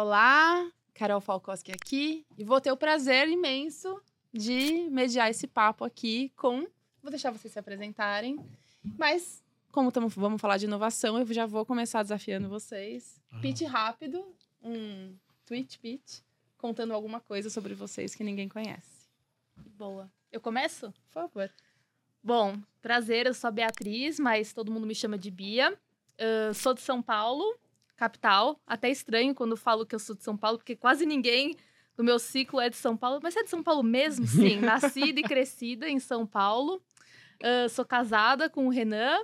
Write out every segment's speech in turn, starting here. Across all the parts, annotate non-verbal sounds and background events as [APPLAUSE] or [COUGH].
Olá! Carol Falkowski aqui e vou ter o prazer imenso de mediar esse papo aqui com. Vou deixar vocês se apresentarem, mas como tamo, vamos falar de inovação, eu já vou começar desafiando vocês. Uhum. Pitch rápido, um tweet pitch, contando alguma coisa sobre vocês que ninguém conhece. Boa. Eu começo? Por favor. Bom, prazer, eu sou a Beatriz, mas todo mundo me chama de Bia. Uh, sou de São Paulo, capital. Até estranho quando falo que eu sou de São Paulo, porque quase ninguém do meu ciclo é de São Paulo. Mas você é de São Paulo mesmo? [LAUGHS] Sim, nascida e crescida em São Paulo. Uh, sou casada com o Renan.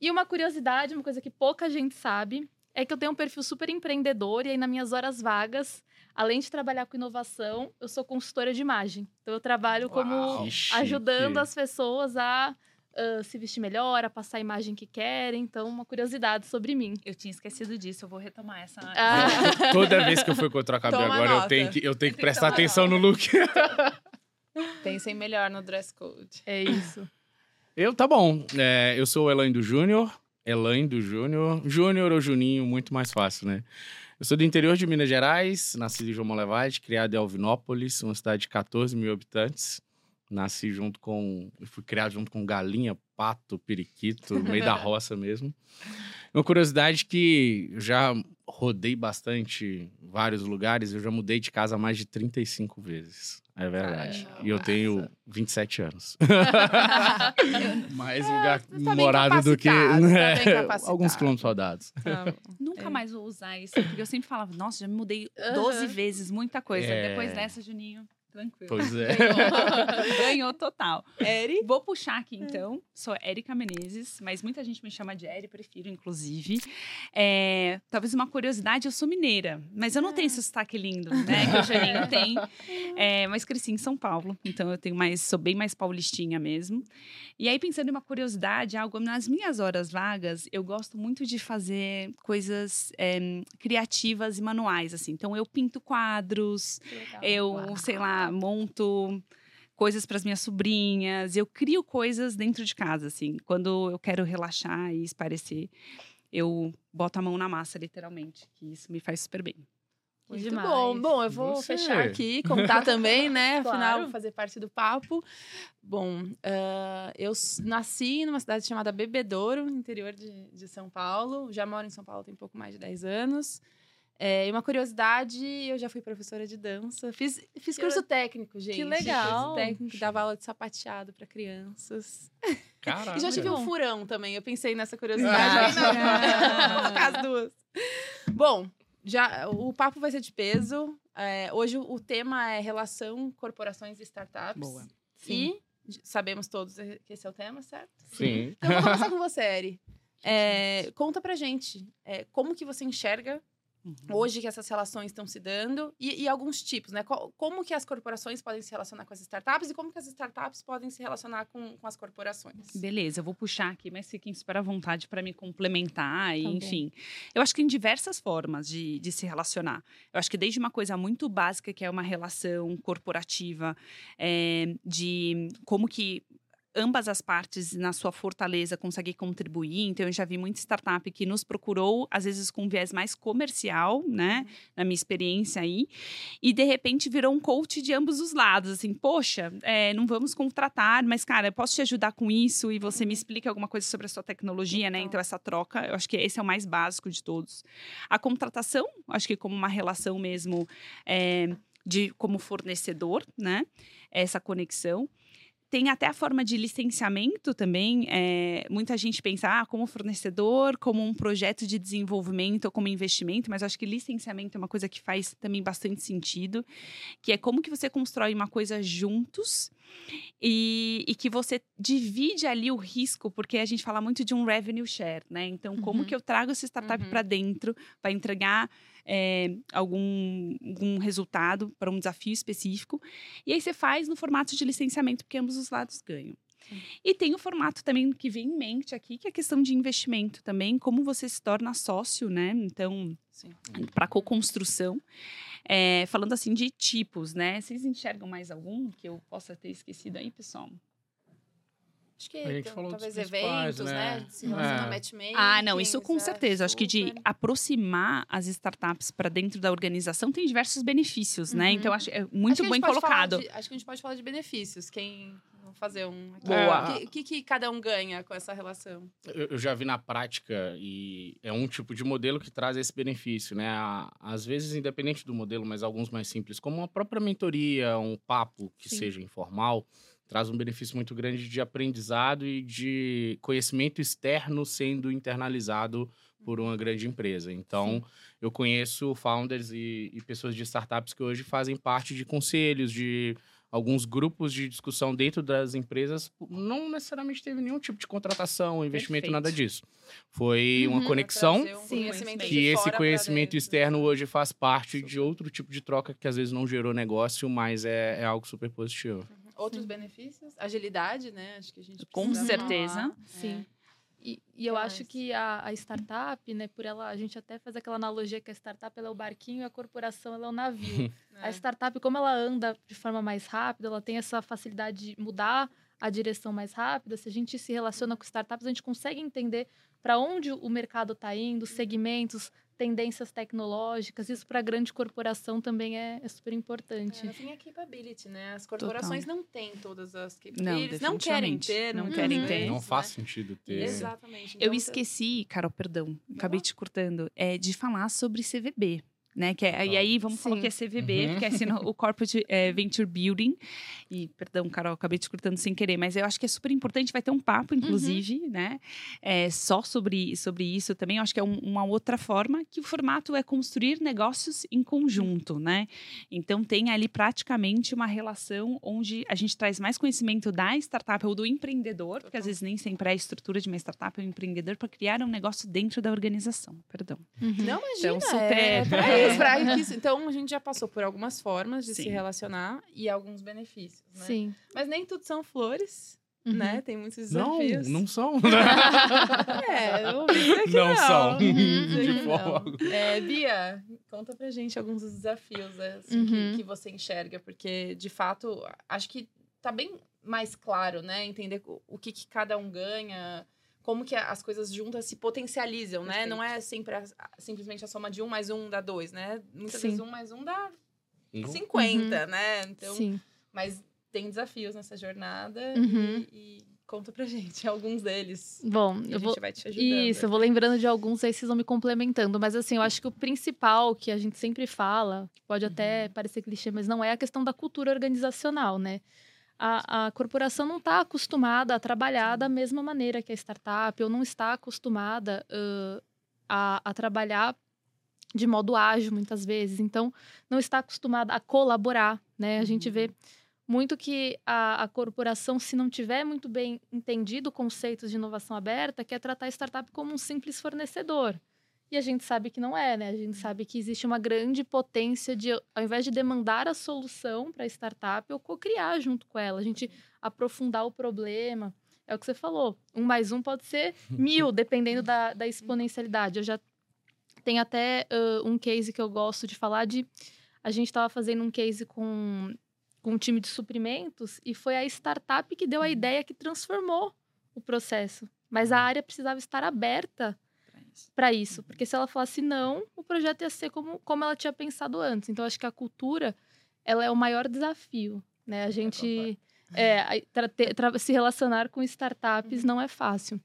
E uma curiosidade, uma coisa que pouca gente sabe, é que eu tenho um perfil super empreendedor e aí nas minhas horas vagas, além de trabalhar com inovação, eu sou consultora de imagem. Então eu trabalho Uau, como ajudando as pessoas a uh, se vestir melhor, a passar a imagem que querem. Então, uma curiosidade sobre mim. Eu tinha esquecido disso, eu vou retomar essa. Ah. [LAUGHS] Toda vez que eu for contra a cabelo agora, eu tenho, que, eu tenho que prestar atenção no look. [LAUGHS] Pensem melhor no dress code. É isso. Eu, tá bom. É, eu sou o Elaine do Júnior. Elaine do Júnior. Júnior ou Juninho, muito mais fácil, né? Eu sou do interior de Minas Gerais, nasci em João Molevade, criado em Alvinópolis, uma cidade de 14 mil habitantes. Nasci junto com. fui criado junto com galinha, pato, periquito, no meio da [LAUGHS] roça mesmo. Uma curiosidade que eu já rodei bastante vários lugares, eu já mudei de casa mais de 35 vezes. É verdade. Caramba. E eu tenho 27 anos. [LAUGHS] Mais lugar tá morado do que né? tá [LAUGHS] alguns quilômetros rodados. Tá Nunca é. mais vou usar isso, porque eu sempre falava, nossa, já me mudei 12 vezes, muita coisa. É. Depois dessa, Juninho, Tranquilo. Pois é. Ganhou, [LAUGHS] Ganhou total. Eri? Vou puxar aqui, então. Sou Érica Menezes, mas muita gente me chama de Eri, prefiro, inclusive. É, talvez uma curiosidade, eu sou mineira, mas eu não tenho esse sotaque lindo, né? Que o Janinho [LAUGHS] tem. É, mas cresci em São Paulo, então eu tenho mais, sou bem mais paulistinha mesmo. E aí, pensando em uma curiosidade, algo nas minhas horas vagas, eu gosto muito de fazer coisas é, criativas e manuais, assim. Então, eu pinto quadros, eu, Uau. sei lá, monto coisas para as minhas sobrinhas, eu crio coisas dentro de casa, assim. Quando eu quero relaxar e esparecer, eu boto a mão na massa, literalmente, que isso me faz super bem. Muito Demais. bom. Bom, eu vou Você. fechar aqui, contar [LAUGHS] também, né? Afinal, claro. fazer parte do papo. Bom, uh, eu nasci numa cidade chamada Bebedouro, interior de, de São Paulo. Já moro em São Paulo tem um pouco mais de 10 anos. É, e uma curiosidade, eu já fui professora de dança. Fiz, fiz curso técnico, gente. Que legal. Curso técnico, dava aula de sapateado para crianças. Caramba. e já tive um furão também. Eu pensei nessa curiosidade. Ah, as duas. Bom, já, o papo vai ser de peso. É, hoje o tema é relação corporações e startups. Boa. Sim. E sabemos todos que esse é o tema, certo? Sim. Então vou começar [LAUGHS] com você, Eri. É, conta pra gente é, como que você enxerga Uhum. Hoje que essas relações estão se dando e, e, alguns tipos, né? Como que as corporações podem se relacionar com as startups e como que as startups podem se relacionar com, com as corporações. Beleza, eu vou puxar aqui, mas fiquem super à vontade para me complementar e, tá enfim. Eu acho que tem diversas formas de, de se relacionar. Eu acho que desde uma coisa muito básica, que é uma relação corporativa, é, de como que ambas as partes, na sua fortaleza, conseguem contribuir. Então, eu já vi muita startup que nos procurou, às vezes com um viés mais comercial, né? Uhum. Na minha experiência aí. E, de repente, virou um coach de ambos os lados. Assim, poxa, é, não vamos contratar, mas, cara, eu posso te ajudar com isso e você me uhum. explica alguma coisa sobre a sua tecnologia, né? Então, essa troca, eu acho que esse é o mais básico de todos. A contratação, acho que como uma relação mesmo é, de como fornecedor, né? Essa conexão. Tem até a forma de licenciamento também. É, muita gente pensa ah, como fornecedor, como um projeto de desenvolvimento ou como investimento, mas acho que licenciamento é uma coisa que faz também bastante sentido, que é como que você constrói uma coisa juntos e, e que você divide ali o risco, porque a gente fala muito de um revenue share, né? Então, como uhum. que eu trago essa startup uhum. para dentro para entregar é, algum, algum resultado para um desafio específico. E aí você faz no formato de licenciamento, porque ambos os lados ganham. E tem o formato também que vem em mente aqui, que é a questão de investimento também, como você se torna sócio, né? Então, para co-construção. É, falando assim de tipos, né? Vocês enxergam mais algum que eu possa ter esquecido aí, pessoal? Acho que A gente então, falou dos talvez eventos, né? né? Se relacionar É. matchmaking. Ah, não, isso com é certeza. Acho que de aproximar as startups para dentro da organização tem diversos benefícios, né? Uhum. Então, acho é Acho muito que a gente bem colocado. de- acho que a gente pode falar de benefícios. Quem. Fazer um. aqui. Boa. O que, que, que cada um ganha com essa relação? Eu, eu já vi na prática e é um tipo de modelo que traz esse benefício, né? Às vezes, independente do modelo, mas alguns mais simples, como a própria mentoria, um papo que Sim. seja informal, traz um benefício muito grande de aprendizado e de conhecimento externo sendo internalizado por uma grande empresa. Então, eu conheço founders e, e pessoas de startups que hoje fazem parte de conselhos, de alguns grupos de discussão dentro das empresas. Não necessariamente teve nenhum tipo de contratação, investimento, Perfeito. nada disso. Foi Uhum. uma conexão um Sim, que esse conhecimento externo hoje faz parte de outro tipo de troca que às vezes não gerou negócio, mas é, é algo super positivo. Outros benefícios? Agilidade, né? Acho que a gente Com precisa certeza. falar. Sim. É. E, e eu acho que a, a startup, né, por ela, a gente até faz aquela analogia que a startup ela é o barquinho e a corporação ela é o navio. [LAUGHS] É. A startup, como ela anda de forma mais rápida, ela tem essa facilidade de mudar a direção mais rápida. Se a gente se relaciona com startups, a gente consegue entender para onde o mercado está indo, segmentos, tendências tecnológicas. Isso para a grande corporação também é, é super importante. É, no fim, é capability, né? As corporações não têm todas as capabilities. Não, Não, querem ter, Não querem ter. Não né? faz sentido ter. Exatamente. Eu Então, esqueci, Carol, perdão, acabei te cortando, é de falar sobre CVB. Né? Que é, e aí vamos falar Sim. que é CVB, Uhum. porque é assim, o Corporate eh, Venture Building. E, perdão, Carol, acabei te cortando sem querer, mas eu acho que é super importante, vai ter um papo, inclusive, né? É, só sobre, sobre isso também. Eu acho que é um- uma outra forma, que o formato é construir negócios em conjunto, né? Então tem ali praticamente uma relação onde a gente traz mais conhecimento da startup ou do empreendedor, porque às vezes nem sempre é a estrutura de uma startup, é um empreendedor para criar um negócio dentro da organização. Perdão. Uhum. Não, imagina. Então, super- É [LAUGHS] pra É. isso, isso. Então, a gente já passou por algumas formas de se Sim. relacionar e alguns benefícios, né? Sim. Mas nem tudo são flores, Uhum. né? Tem muitos Não, desafios. não são. [LAUGHS] É, [LAUGHS] eu que Não não. são. Dizer De não. forma É, Bia, conta pra gente alguns dos desafios assim, Uhum. que, que você enxerga, porque, de fato, acho que tá bem mais claro, né? Entender o, o que, que cada um ganha, como que as coisas juntas se potencializam, né? Não é sempre a- simplesmente a soma de um mais um dá dois, né? Muitas Sim. vezes um mais um dá Não. 50, né? Então, Sim. mas tem desafios nessa jornada Uhum. e, e conta pra gente [LAUGHS] alguns deles. Bom, a eu vou. gente vai te ajudando. Isso, eu vou lembrando de alguns, aí vocês vão me complementando. Mas assim, eu acho que o principal que a gente sempre fala, que pode até parecer clichê, mas não é a questão da cultura organizacional, né? A, a corporação não está acostumada a trabalhar da mesma maneira que a startup, ou não está acostumada ãh, a, a trabalhar de modo ágil, muitas vezes. Então, não está acostumada a colaborar, né? A gente vê muito que a, a corporação, se não tiver muito bem entendido conceitos de inovação aberta, quer tratar a startup como um simples fornecedor. E a gente sabe que não é, né? A gente sabe que existe uma grande potência de, ao invés de demandar a solução para a startup, eu co-criar junto com ela, a gente aprofundar o problema. É o que você falou. Um mais um pode ser [LAUGHS] mil, dependendo da, da exponencialidade. Eu já tenho até ãh, um case que eu gosto de falar de. A gente estava fazendo um case com, com um time de suprimentos e foi a startup que deu a ideia que transformou o processo. Mas a área precisava estar aberta para isso, porque se ela falasse não, o projeto ia ser como, como ela tinha pensado antes. Então, acho que a cultura ela é o maior desafio, né? A gente é, a- tra- tra- se relacionar com startups não é fácil.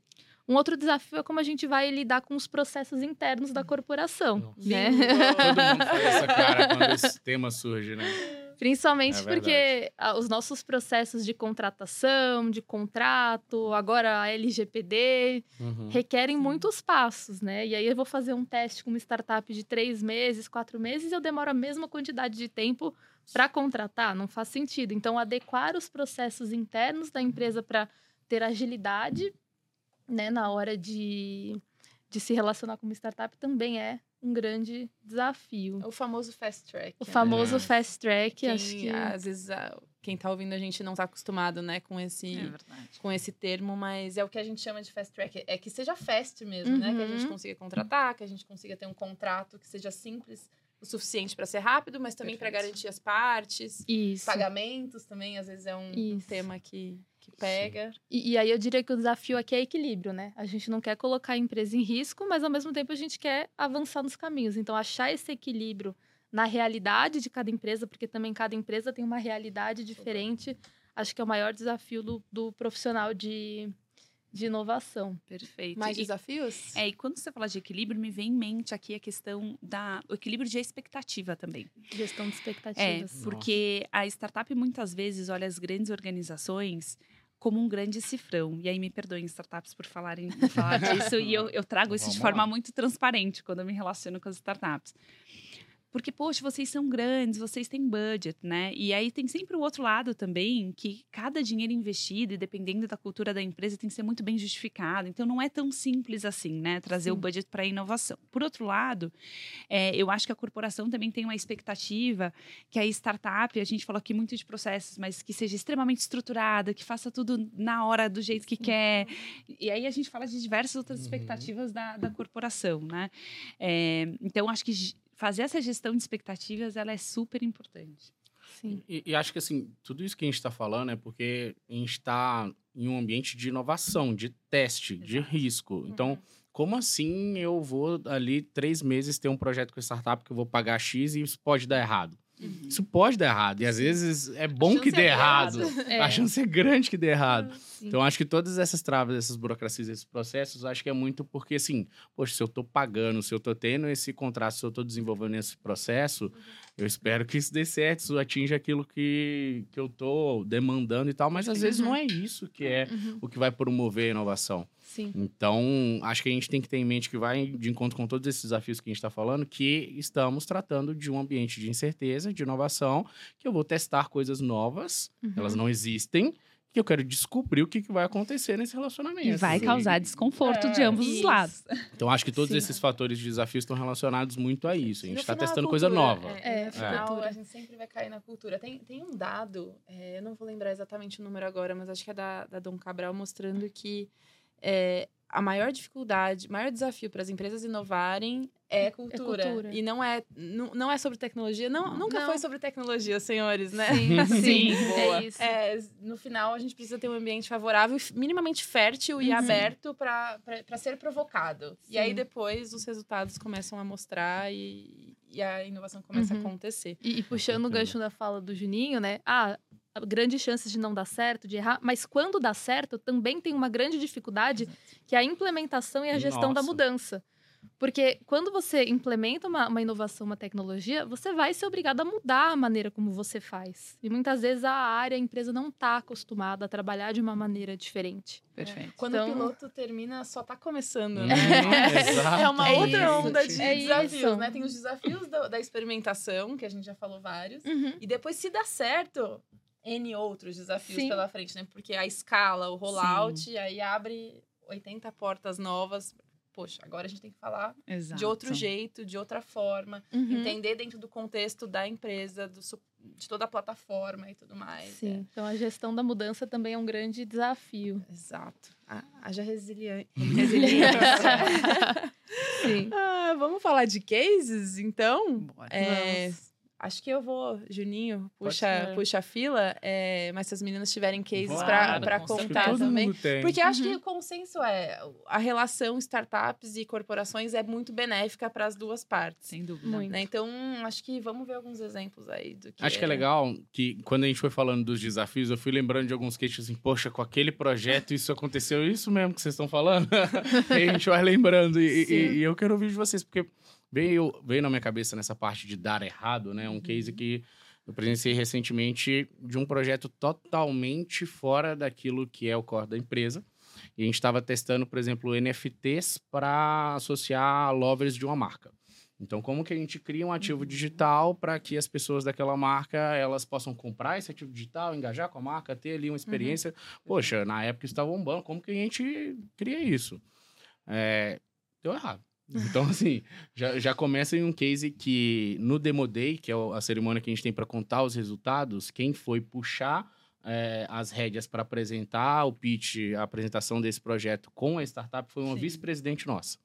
Um outro desafio é como a gente vai lidar com os processos internos da corporação, Nossa. né? Todo mundo faz essa cara quando esse tema surge, né? [LAUGHS] Principalmente É porque os nossos processos de contratação, de contrato, agora a LGPD, Uhum. requerem muitos passos, né? E aí eu vou fazer um teste com uma startup de três meses, quatro meses, e eu demoro a mesma quantidade de tempo para contratar. Não faz sentido. Então, adequar os processos internos da empresa para ter agilidade, né, na hora de, de se relacionar com uma startup também é um grande desafio. O famoso fast track. O né? famoso É. fast track, Quem, acho que às vezes a- quem tá ouvindo a gente não tá acostumado, né, com esse É com esse termo, mas é o que a gente chama de fast track, é que seja fast mesmo, né, que a gente Uhum. consiga contratar, que a gente consiga ter um contrato que seja simples o suficiente para ser rápido, mas também para garantir as partes, isso. pagamentos também, às vezes é um, um tema que, que pega. E, e, aí eu diria que o desafio aqui é equilíbrio, né? A gente não quer colocar a empresa em risco, mas ao mesmo tempo a gente quer avançar nos caminhos. Então, achar esse equilíbrio na realidade de cada empresa, porque também cada empresa tem uma realidade diferente, acho que é o maior desafio do, do profissional de, de inovação. Perfeito. Mais e, desafios? É, e quando você fala de equilíbrio, me vem em mente aqui a questão da o equilíbrio de expectativa também. Gestão de expectativas. É, porque Nossa. a startup muitas vezes olha as grandes organizações como um grande cifrão. E aí me perdoem startups por falarem por falar disso, e [LAUGHS] eu, eu trago isso Vamos de forma lá. muito transparente quando eu me relaciono com as startups. Porque, poxa, vocês são grandes, vocês têm budget, né? E aí tem sempre o outro lado também, que cada dinheiro investido, e dependendo da cultura da empresa, tem que ser muito bem justificado. Então, não é tão simples assim, né? Trazer Sim. o budget para a inovação. Por outro lado, é, eu acho que a corporação também tem uma expectativa que a startup, a gente falou aqui muito de processos, mas que seja extremamente estruturada, que faça tudo na hora, do jeito que Sim. quer. E aí a gente fala de diversas outras uhum. expectativas da, da corporação, né? É, então, acho que fazer essa gestão de expectativas ela é super importante. Sim. E, e acho que assim, tudo isso que a gente está falando é porque a gente está em um ambiente de inovação, de teste, Exato. de risco. Uhum. Então, como assim eu vou ali três meses ter um projeto com startup que eu vou pagar X e isso pode dar errado? Uhum. Isso pode dar errado. E às vezes é bom que dê é errado. É. A chance é grande que dê errado. Sim. Então, acho que todas essas travas, essas burocracias, esses processos, acho que é muito porque, assim, poxa, se eu estou pagando, se eu estou tendo esse contrato, se eu estou desenvolvendo esse processo, uhum. eu espero que isso dê certo, isso atinja aquilo que, que eu estou demandando e tal. Mas às vezes não é isso que é uhum. o que vai promover a inovação. Sim. Então, acho que a gente tem que ter em mente que vai de encontro com todos esses desafios que a gente está falando, que estamos tratando de um ambiente de incerteza, de inovação, que eu vou testar coisas novas, uhum. elas não existem, que eu quero descobrir o que, que vai acontecer nesse relacionamento. E vai causar desconforto é, de ambos isso. os lados. Então, acho que todos Sim. esses fatores de desafio estão relacionados muito a isso. A gente está testando coisa nova. É, é, final, a gente sempre vai cair na cultura. Tem, tem um dado, é, eu não vou lembrar exatamente o número agora, mas acho que é da, da Dom Cabral, mostrando que é, a maior dificuldade, o maior desafio para as empresas inovarem é cultura. é cultura. E não é, não, não é sobre tecnologia. Não, nunca não. foi sobre tecnologia, senhores, né? [LAUGHS] Sim, sim. Boa. É isso. É, no final, a gente precisa ter um ambiente favorável, minimamente fértil e uhum. aberto para ser provocado. Sim. E aí, depois, os resultados começam a mostrar e, e a inovação começa uhum. a acontecer. E, e puxando o gancho da fala do Juninho, né? Ah, grandes chances de não dar certo, de errar, mas quando dá certo, também tem uma grande dificuldade, que é a implementação e a gestão Nossa. da mudança. Porque quando você implementa uma, uma, inovação, uma tecnologia, você vai ser obrigado a mudar a maneira como você faz. E muitas vezes a área, a empresa não está acostumada a trabalhar de uma maneira diferente. Perfeito. É. Quando então... o piloto termina, só está começando, né? Uhum, [LAUGHS] é uma é outra isso, onda de é desafios, isso. né? Tem os desafios da, da, experimentação, que a gente já falou vários. Uhum. E depois, se dá certo, N outros desafios Sim. pela frente, né? Porque a escala, o rollout, Sim. aí abre 80 portas novas. Poxa, agora a gente tem que falar Exato. de outro jeito, de outra forma, uhum. entender dentro do contexto da empresa, do, de toda a plataforma e tudo mais. Sim, é. então a gestão da mudança também é um grande desafio. Exato. Haja resiliência. [LAUGHS] resiliência. Sim. Ah, vamos falar de cases, então? Bora. É, Acho que eu vou, Juninho, puxa, puxa a fila, é, mas se as meninas tiverem cases para contar também. Porque acho uhum. que o consenso é a relação startups e corporações é muito benéfica para as duas partes. Sem dúvida. Né? Então, acho que vamos ver alguns exemplos aí do que. Acho é. que é legal que quando a gente foi falando dos desafios, eu fui lembrando de alguns cases assim, poxa, com aquele projeto isso aconteceu, isso mesmo que vocês estão falando. [LAUGHS] e a gente vai lembrando. E, e, e eu quero ouvir de vocês, porque veio, veio na minha cabeça nessa parte de dar errado, né? Um uhum. case que eu presenciei recentemente de um projeto totalmente fora daquilo que é o core da empresa. E a gente estava testando, por exemplo, NFTs para associar lovers de uma marca. Então, como que a gente cria um ativo uhum. digital para que as pessoas daquela marca elas possam comprar esse ativo digital, engajar com a marca, ter ali uma uhum. experiência? Uhum. Poxa, na época estava bombando, como que a gente cria isso? É, deu errado. Então, [LAUGHS] assim, já, já começa em um case que no Demo Day, que é a cerimônia que a gente tem para contar os resultados, quem foi puxar é, as rédeas para apresentar o pitch, a apresentação desse projeto com a startup foi uma vice-presidente nossa.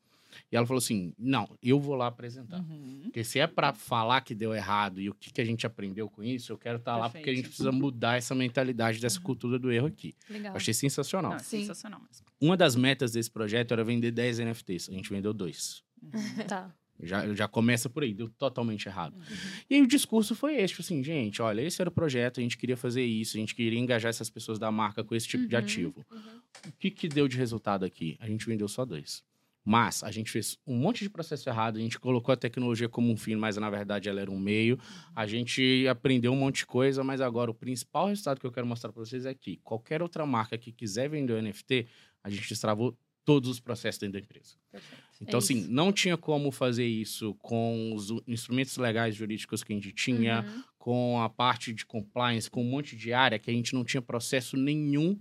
E ela falou assim: não, eu vou lá apresentar. Uhum. Porque se é para falar que deu errado e o que, que a gente aprendeu com isso, eu quero estar lá porque a gente precisa mudar essa mentalidade dessa cultura do erro aqui. Legal. Eu achei sensacional. Não, é sensacional mesmo. Uma das metas desse projeto era vender 10 NFTs. A gente vendeu dois. [LAUGHS] Tá. Já, já começa por aí, deu totalmente errado. Uhum. E aí o discurso foi esse, tipo assim, gente, olha, esse era o projeto, a gente queria fazer isso, a gente queria engajar essas pessoas da marca com esse tipo de Uhum, ativo. uhum. O que que deu de resultado aqui? A gente vendeu só dois. Mas a gente fez um monte de processo errado, a gente colocou a tecnologia como um fim, mas na verdade ela era um meio. A gente aprendeu um monte de coisa, mas agora o principal resultado que eu quero mostrar para vocês é que qualquer outra marca que quiser vender o NFT, a gente destravou todos os processos dentro da empresa. Perfeito. Então, É assim, isso. não tinha como fazer isso com os instrumentos legais jurídicos que a gente tinha, Uhum. com a parte de compliance, com um monte de área que a gente não tinha processo nenhum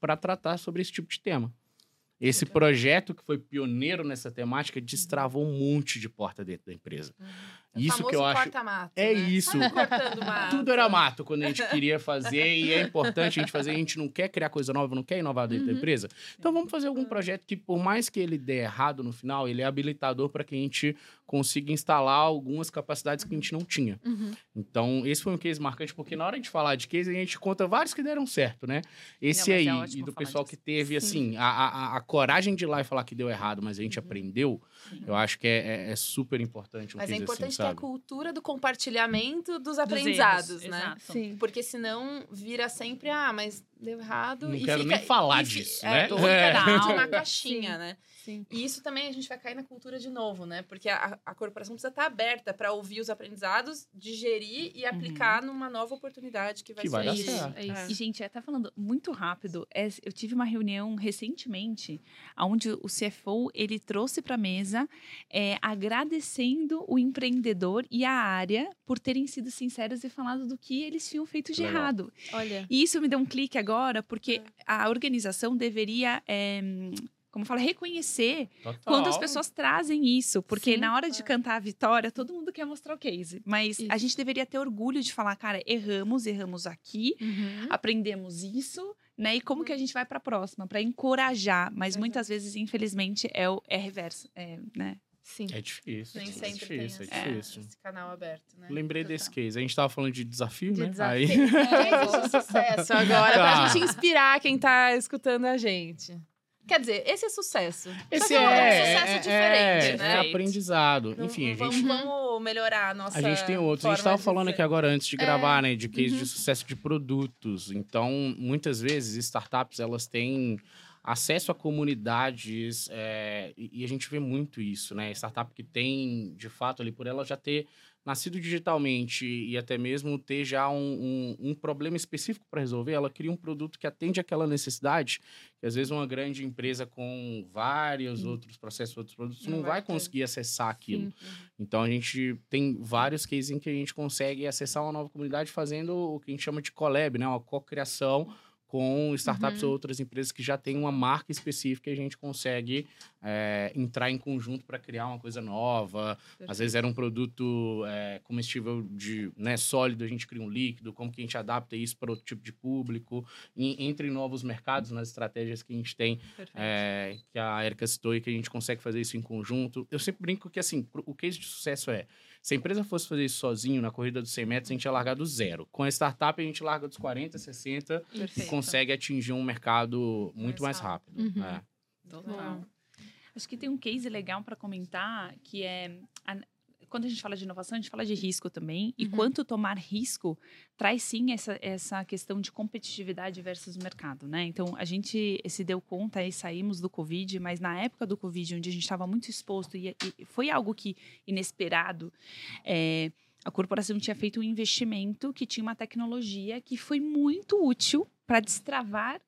para tratar sobre esse tipo de tema. Esse projeto que foi pioneiro nessa temática destravou um monte de porta dentro da empresa. Isso que eu acho. Corta-mato, É né? isso. Mato. Tudo era mato quando a gente queria fazer e é importante a gente fazer. A gente não quer criar coisa nova, não quer inovar dentro da Uhum. empresa. Então vamos fazer algum projeto que, por mais que ele dê errado no final, ele é habilitador para que a gente consiga instalar algumas capacidades que a gente não tinha. Uhum. Então, esse foi um case marcante, porque na hora de falar de case, a gente conta vários que deram certo, né? Esse Não, mas aí, é e do pessoal disso. que teve, Sim. assim, a, a, a coragem de ir lá e falar que deu errado, mas a gente aprendeu, eu acho que é, é- é super importante um Mas é case importante assim, ter a sabe? cultura do compartilhamento dos Dos aprendizados, erros, né? exato. Sim. Porque senão vira sempre, ah, mas deu errado. Não e quero fica- nem falar e disso, é, né? Fica É. [LAUGHS] na caixinha, Sim. né? Sim. E isso também a gente vai cair na cultura de novo, né? Porque a, a corporação precisa estar aberta para ouvir os aprendizados, digerir e aplicar numa nova oportunidade que vai Que vai dar surgir. certo. É isso. E, gente, até falando muito rápido, é, eu tive uma reunião recentemente, onde o CFO ele trouxe para a mesa é, agradecendo o empreendedor e a área por terem sido sinceros e falado do que eles tinham feito de Legal. errado. Olha. E isso me deu um clique agora, porque a organização deveria. é, como fala, reconhecer Total. quando as pessoas trazem isso. Porque Sim. na hora de cantar a vitória, todo mundo quer mostrar o case. Mas a Isso. gente deveria ter orgulho de falar, cara, erramos, erramos aqui, Uhum. aprendemos isso, né? E como que a gente vai para a próxima? Para encorajar. Mas muitas vezes, infelizmente, é, o, é reverso. É, né? Sim. É difícil. Nem é sempre tem difícil, esse, é difícil. esse canal aberto, né? Lembrei Total. desse case. A gente tava falando de desafio, De né? desafio. Aí... De sucesso agora, Tá. pra gente inspirar quem tá escutando a gente. Quer dizer, esse é sucesso. Só Esse que é, é um é, sucesso é, diferente, é, né? é aprendizado. Não- Enfim, a vamos, gente, vamos melhorar a nossa. a gente tem outros. A gente estava falando aqui agora antes de É. gravar, né? De case Uhum. de sucesso de produtos. Então, muitas vezes, startups, elas têm acesso a comunidades é, e, a gente vê muito isso, né? Startup que tem, de fato, ali por ela já ter nascido digitalmente e até mesmo ter já um, um- um problema específico para resolver, ela cria um produto que atende aquela necessidade, que às vezes uma grande empresa com vários outros processos, outros produtos, Não não, vai conseguir acessar aquilo. Sim. Então a gente tem vários cases em que a gente consegue acessar uma nova comunidade fazendo o que a gente chama de collab, né? Uma cocriação com startups Uhum. ou outras empresas que já têm uma marca específica e a gente consegue é, entrar em conjunto para criar uma coisa nova. Às vezes era um produto é, comestível de né, sólido, a gente cria um líquido, como que a gente adapta isso para outro tipo de público, e, entre novos mercados, nas estratégias que a gente tem é, que a Erika citou e que a gente consegue fazer isso em conjunto. Eu sempre brinco que, assim, o case de sucesso é, se a empresa fosse fazer isso sozinho, na corrida dos 100 metros, a gente ia largar do zero. Com a startup, a gente larga dos 40, 60 e Perfeito. consegue atingir um mercado muito mais, Mais rápido. Uhum. É. Total. Acho que tem um case legal para comentar que é a- quando a gente fala de inovação, a gente fala de risco também. E Uhum. quanto tomar risco traz sim essa, essa questão de competitividade versus mercado, né? Então a gente se deu conta e saímos do Covid, mas na época do Covid, onde a gente estava muito exposto e, e foi algo que inesperado. é, a corporação tinha feito um investimento que tinha uma tecnologia que foi muito útil para destravar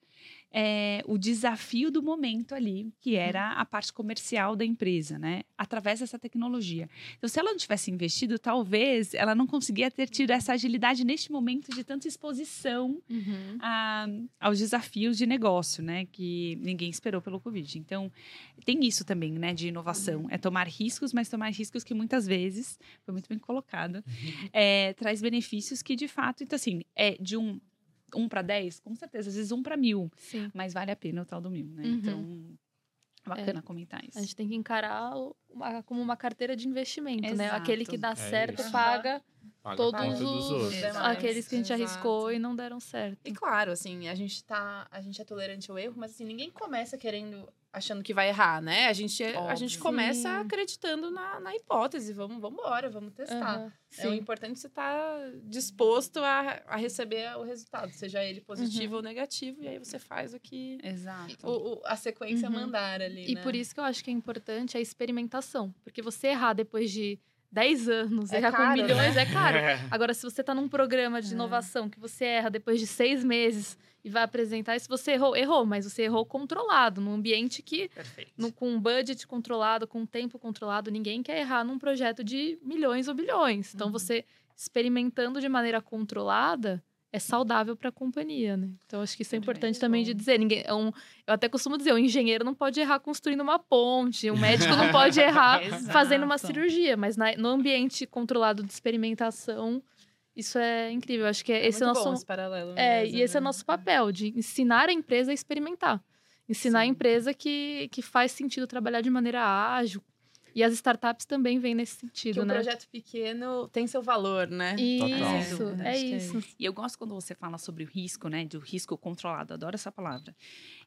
é, o desafio do momento ali, que era a parte comercial da empresa, né? Através dessa tecnologia. Então, se ela não tivesse investido, talvez ela não conseguia ter tido essa agilidade neste momento de tanta exposição Uhum. a- aos desafios de negócio, né? Que ninguém esperou pelo Covid. Então, tem isso também, né? De inovação. É tomar riscos, mas tomar riscos que muitas vezes, foi muito bem colocado, é, traz benefícios que, de fato, então, assim, é de um, um para dez, com certeza, às vezes um para mil Sim. mas vale a pena o tal do mil, né? Uhum. Então, Bacana é. comentar isso. A gente tem que encarar uma, como uma carteira de investimento, Exato. né? Aquele que dá É certo isso. paga, Paga todos os outros. Demais. aqueles que a gente Exato. arriscou e não deram certo. E claro, assim, a gente tá. A gente é tolerante ao erro, mas assim, ninguém começa querendo. achando que vai errar, né? A gente, a gente Óbvio. começa Sim. acreditando na, na hipótese. Vamos, vamos embora, vamos testar. Aham, É o importante é você estar disposto a, a receber o resultado, seja ele positivo ou negativo, e aí você faz o que Exato. o, o- a sequência Uhum. mandar ali. E né? por isso que eu acho que é importante a experimentação. Porque você errar depois de 10 anos, É errar com caro, milhões né? é caro. É. Agora, se você tá num programa de É. inovação que você erra depois de seis meses e vai apresentar isso, você errou, errou, mas você errou controlado, num ambiente que, Perfeito. no- com um budget controlado, com um tempo controlado, ninguém quer errar num projeto de milhões ou bilhões. Então, Uhum. você experimentando de maneira controlada é saudável para a companhia, né? Então, acho que isso é importante também de dizer. Ninguém, é um, eu até costumo dizer, o engenheiro não pode errar construindo uma ponte, o médico não pode [LAUGHS] errar fazendo uma cirurgia, mas na- no ambiente controlado de experimentação, isso é incrível. Acho que É esse é o muito bom nosso esse paralelo. é, mesmo, e esse é o né? nosso papel, de ensinar a empresa a experimentar. Ensinar a Sim. empresa que, que faz sentido trabalhar de maneira ágil. E as startups também vêm nesse Que sentido, um né? projeto pequeno tem seu valor, né? Isso, é que é isso. E eu gosto quando você fala sobre o risco, né? Do risco controlado. Adoro essa palavra.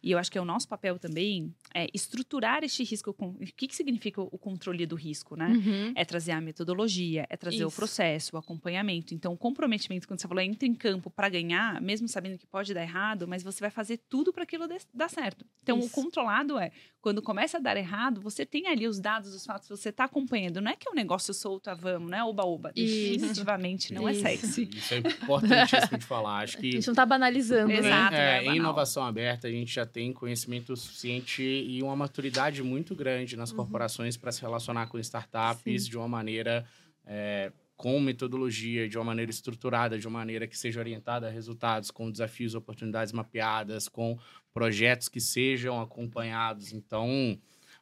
E eu acho que é o nosso papel também é estruturar este risco. com- O que, que significa o controle do risco, né? Uhum. É trazer a metodologia, é trazer o Isso. processo, o acompanhamento. Então, o comprometimento, quando você falou, entra em campo para ganhar, mesmo sabendo que pode dar errado, mas você vai fazer tudo para aquilo dar certo. Então, Isso. o controlado é, quando começa a dar errado, você tem ali os dados, os fatos, você está acompanhando. Não é que é um negócio solto, ah, vamos, né? Oba-oba. Definitivamente não Isso. é sexy. Isso é importantíssimo de falar. Acho A que gente não tá banalizando, né? Exato. É, né, em inovação aberta, a gente já tem conhecimento suficiente e uma maturidade muito grande nas corporações para se relacionar com startups Sim. de uma maneira é, com metodologia, de uma maneira estruturada, de uma maneira que seja orientada a resultados, com desafios e oportunidades mapeadas, com projetos que sejam acompanhados. Então,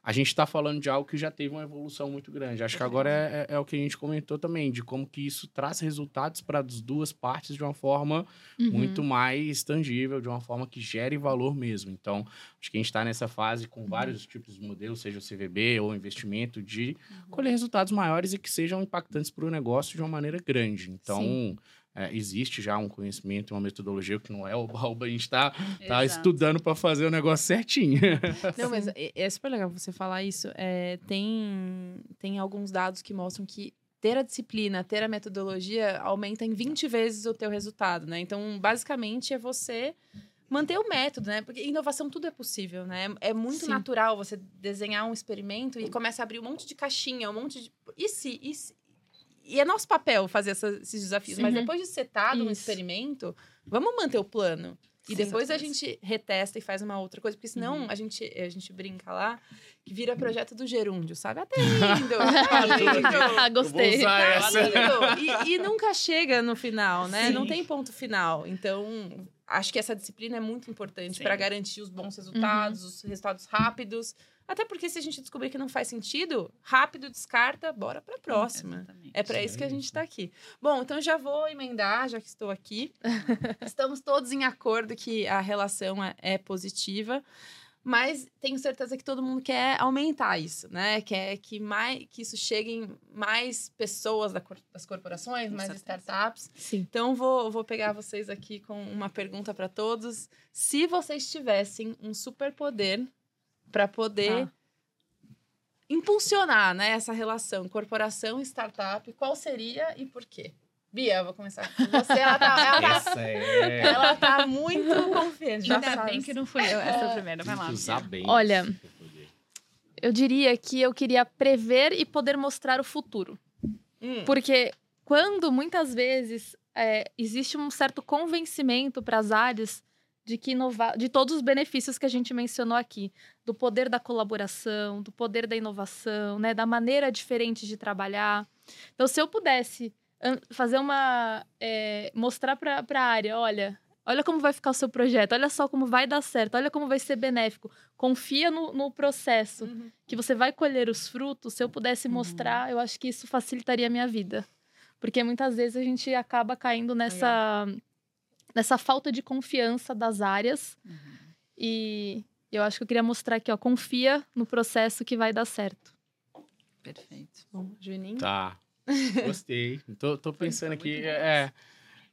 a gente está falando de algo que já teve uma evolução muito grande. Acho que agora é, é- é o que a gente comentou também, de como que isso traz resultados para as duas partes de uma forma Uhum. muito mais tangível, de uma forma que gere valor mesmo. Então, acho que a gente está nessa fase com vários tipos de modelos, seja o CVB ou investimento, de colher resultados maiores e que sejam impactantes para o negócio de uma maneira grande. Então, é, existe já um conhecimento, uma metodologia que não é o [LAUGHS] baúba, a gente está tá Exato. estudando para fazer o negócio certinho. [LAUGHS] Não, mas é, é super legal você falar isso. É, tem, tem alguns dados que mostram que ter a disciplina, ter a metodologia aumenta em 20 vezes o teu resultado, né? Então, basicamente, é você manter o método, né? Porque inovação tudo é possível, né? É muito Sim. natural você desenhar um experimento e começa a abrir um monte de caixinha, um monte de... E se... E, se... e é nosso papel fazer essa- esses desafios. Mas Uhum. depois de setado um Isso. experimento, vamos manter o plano. E Sim. depois a gente retesta e faz uma outra coisa, porque senão Uhum. a, gente, a gente brinca lá que vira projeto do gerúndio, sabe? Até [LAUGHS] lindo! [LAUGHS] tá lindo! Gostei. Tá lindo! E, e nunca chega no final, né? Sim. Não tem ponto final. Então, acho que essa disciplina é muito importante Sim. para garantir os bons resultados, os resultados rápidos. Até porque se a gente descobrir que não faz sentido, rápido descarta, bora para a próxima. Exatamente. É para isso que a gente está aqui. Bom, então já vou emendar, já que estou aqui. [LAUGHS] Estamos todos em acordo que a relação é, é positiva, mas tenho certeza que todo mundo quer aumentar isso, né? Quer que, mais, que isso chegue em mais pessoas das corporações, Com mais certeza. startups. Sim. Então, vou, vou pegar vocês aqui com uma pergunta para todos. Se vocês tivessem um superpoder para poder Tá. impulsionar né, essa relação corporação e startup, qual seria e por quê? Bia, eu vou começar com você. Ela tá, ela tá, é. ela tá muito confiante. Já Ainda sabe. bem que não fui eu essa primeira. Vai lá. usar bem. Olha. Eu diria que eu queria prever e poder mostrar o futuro. Hum, Porque quando muitas vezes é, existe um certo convencimento para as áreas de que inovar, de todos os benefícios que a gente mencionou aqui, do poder da colaboração, do poder da inovação, né, da maneira diferente de trabalhar. Então, se eu pudesse fazer uma é, mostrar para a área, olha, olha como vai ficar o seu projeto, olha só como vai dar certo, olha como vai ser benéfico, confia no, no processo uhum. que você vai colher os frutos, se eu pudesse Uhum. mostrar, eu acho que isso facilitaria a minha vida. Porque muitas vezes a gente acaba caindo nessa, nessa falta de confiança das áreas. Uhum. E Eu acho que eu queria mostrar aqui, ó, confia no processo que vai dar certo. Perfeito. Bom, Juninho. Tá. Gostei. tô, tô pensando aqui. É,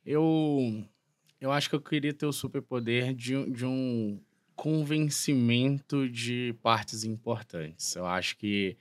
eu, eu acho que eu queria ter o superpoder de, de um convencimento de partes importantes. Eu acho que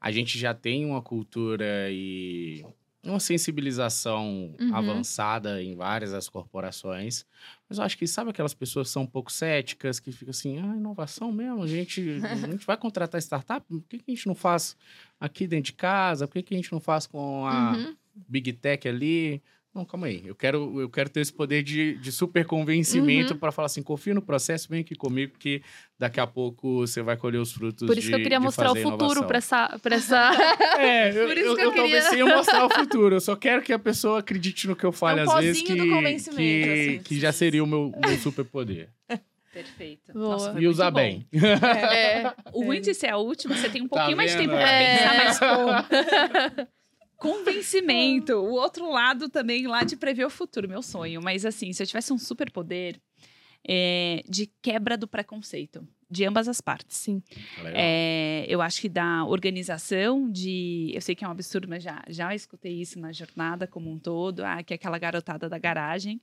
a gente já tem uma cultura e uma sensibilização Uhum. avançada em várias das corporações, mas eu acho que sabe aquelas pessoas que são um pouco céticas, que ficam assim, ah, inovação mesmo, a gente, a [LAUGHS] gente vai contratar startup, por que, que a gente não faz aqui dentro de casa? Por que, que a gente não faz com a Uhum. Big Tech ali? Não, calma aí. Eu quero, eu quero ter esse poder de, de super convencimento Uhum. para falar assim: confia no processo, vem aqui comigo, que daqui a pouco você vai colher os frutos. Por isso que eu de- queria de mostrar o futuro para essa, pra essa. [LAUGHS] É, eu, Por isso eu, que eu eu talvez queria. ia mostrar o [LAUGHS] futuro. Eu só quero que a pessoa acredite no que eu falo É um às vezes que, pozinho do convencimento, que, assim. que já seria o meu, meu [LAUGHS] superpoder. Perfeito. Boa. Nossa, e usar bem. É. O ruim de ser a última, você tem um Tá pouquinho mais de tempo pra É. pensar, mas como? Convencimento. O outro lado também, lá de prever o futuro, meu sonho. Mas assim, se eu tivesse um superpoder é, de quebra do preconceito, de ambas as partes. Sim. É, eu acho que da organização de. Eu sei que é um absurdo, mas já, já escutei isso na jornada como um todo, ah, que é aquela garotada da garagem.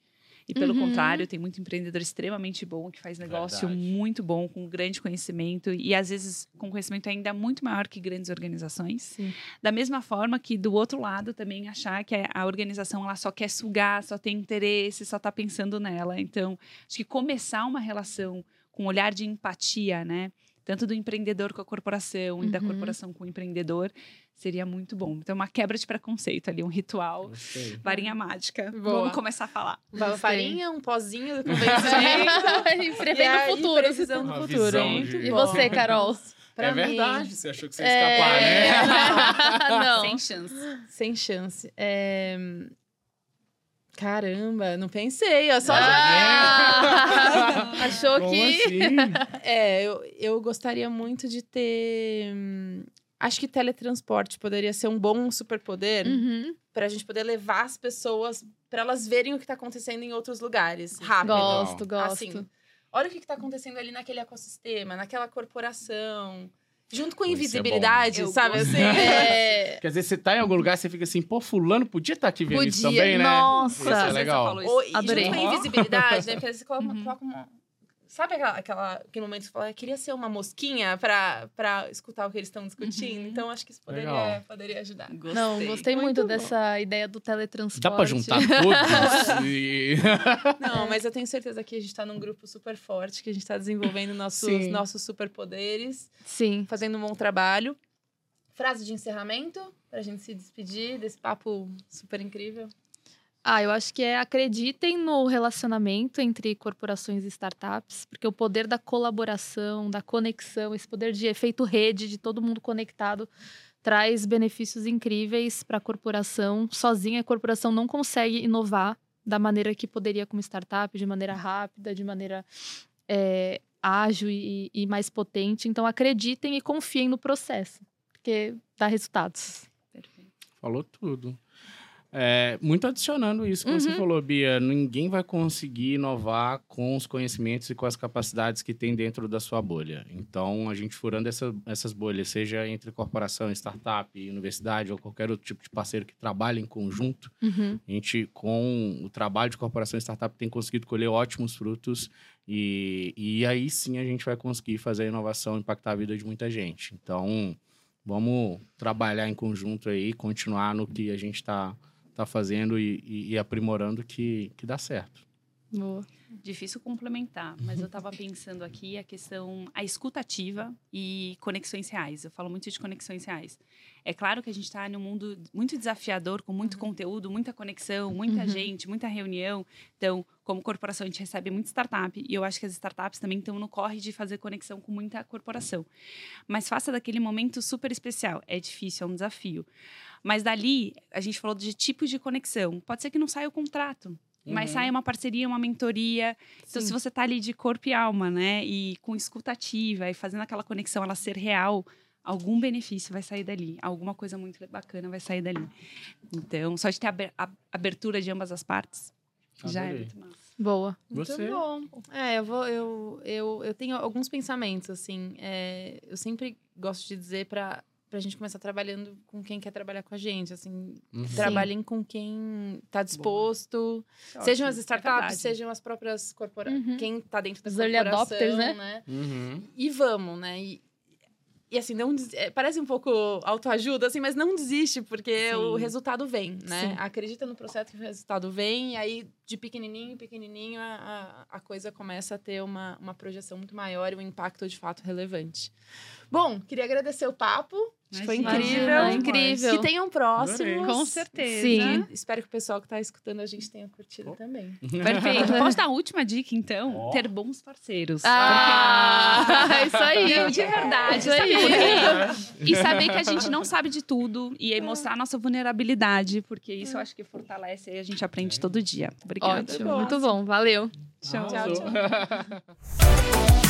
E pelo Uhum. contrário, tem muito empreendedor extremamente bom que faz negócio Verdade. muito bom, com grande conhecimento, e às vezes com conhecimento ainda muito maior que grandes organizações. Sim. Da mesma forma que do outro lado também achar que a organização ela só quer sugar, só tem interesse, só está pensando nela. Então, acho que começar uma relação com um olhar de empatia, né? Tanto do empreendedor com a corporação e da Uhum. corporação com o empreendedor, seria muito bom. Então, uma quebra de preconceito ali, um ritual, Gostei. varinha mágica. Boa. Vamos começar a falar. Uma Gostei. farinha, um pozinho do [LAUGHS] convencimento. e prevendo aí, o futuro. previsão do futuro. E bom. você, Carol? [LAUGHS] Pra é mim, verdade, você achou que você ia É. escapar, né? [LAUGHS] Não. Sem chance. Sem chance. É... Caramba, não pensei. Eu só Ah! [LAUGHS] Achou Como que. assim? [LAUGHS] É, eu, eu gostaria muito de ter. Acho que teletransporte poderia ser um bom superpoder Uhum. para a gente poder levar as pessoas para elas verem o que está acontecendo em outros lugares. Rápido. Gosto, gosto. Assim, olha o que está acontecendo ali naquele ecossistema, naquela corporação. Junto com isso é invisibilidade, bom. Eu sabe? Assim, é... Quer dizer, você tá em algum lugar, você fica assim, pô, fulano podia estar aqui vendo isso Podia. também, né? Nossa. Isso é Você legal. falou isso. Ou, Adorei. junto com a invisibilidade, né? Porque às vezes você coloca, uma- Uhum. coloca uma. Sabe aquela, aquela, aquele momento que você fala, "Eu queria ser uma mosquinha pra, pra escutar o que eles estão discutindo? Uhum. Então, acho que isso poderia, Legal. poderia ajudar. Gostei. Não, gostei muito, Muito dessa ideia do teletransporte. Dá pra juntar todos [LAUGHS] e... [LAUGHS] Não, mas eu tenho certeza que a gente tá num grupo super forte, que a gente tá desenvolvendo nossos, Sim. nossos superpoderes, Sim. fazendo um bom trabalho. Frase de encerramento, pra gente se despedir desse papo super incrível. Ah, eu acho que é acreditem no relacionamento entre corporações e startups, porque o poder da colaboração, da conexão, esse poder de efeito rede, de todo mundo conectado, traz benefícios incríveis para a corporação. Sozinha, a corporação não consegue inovar da maneira que poderia como startup, de maneira rápida, de maneira é, ágil e, e mais potente. Então, acreditem e confiem no processo, porque dá resultados. Perfeito. Falou tudo. É, muito adicionando isso que você Uhum. falou, Bia, ninguém vai conseguir inovar com os conhecimentos e com as capacidades que tem dentro da sua bolha. Então, a gente furando essa- essas bolhas, seja entre corporação, startup, universidade ou qualquer outro tipo de parceiro que trabalhe em conjunto, Uhum. a gente, com o trabalho de corporação e startup, tem conseguido colher ótimos frutos e, e aí sim a gente vai conseguir fazer a inovação impactar a vida de muita gente. Então, vamos trabalhar em conjunto aí, continuar no que a gente está tá fazendo e, e- e aprimorando que, que dá certo. Boa. Difícil complementar, mas eu estava pensando aqui a questão, a escutativa e conexões reais. Eu falo muito de conexões reais. É claro que a gente está num mundo muito desafiador, com muito conteúdo, muita conexão, muita Uhum. gente, muita reunião. Então, como corporação, a gente recebe muita startup e eu acho que as startups também estão no corre de fazer conexão com muita corporação. Mas faça daquele momento super especial. É difícil, é um desafio. Mas dali, a gente falou de tipos de conexão. Pode ser que não saia o contrato. Mas Uhum. sai uma parceria, uma mentoria. Então, Sim. se você tá ali de corpo e alma, né? E com escutativa e fazendo aquela conexão ela ser real, algum benefício vai sair dali. Alguma coisa muito bacana vai sair dali. Então, só de ter a abertura de ambas as partes, já é Adorei. muito massa. Boa. Muito Você? bom. É, eu vou. Eu, eu, eu tenho alguns pensamentos, assim. é, eu sempre gosto de dizer pra, pra gente começar trabalhando com quem quer trabalhar com a gente. Assim, Uhum. trabalhem com quem tá disposto. Sejam as Ótimo, é startups, verdade. sejam as próprias corporações. Uhum. Quem tá dentro da Os early corporação, adopters, né? Uhum. E vamos, né? E, e assim, não é, parece um pouco autoajuda, assim, mas não desiste, porque Sim. o resultado vem, né? Sim. Acredita no processo que o resultado vem, e aí de pequenininho, pequenininho, a, a, a coisa começa a ter uma, uma projeção muito maior e um impacto de fato relevante. Bom, queria agradecer o papo. Foi incrível. imagina, incrível. Que tenham próximos. Com certeza. Sim. Espero que o pessoal que está escutando a gente tenha curtido também. Perfeito. [LAUGHS] Posso dar a última dica, então? Ter bons parceiros. Ah, [LAUGHS] isso aí. Não, de verdade, Isso aí. [LAUGHS] E saber que a gente não sabe de tudo e aí mostrar a nossa vulnerabilidade, porque isso eu acho que fortalece e a gente aprende todo dia. Obrigada. Ótimo, muito bom. Valeu. Tchau. Tchau, tchau.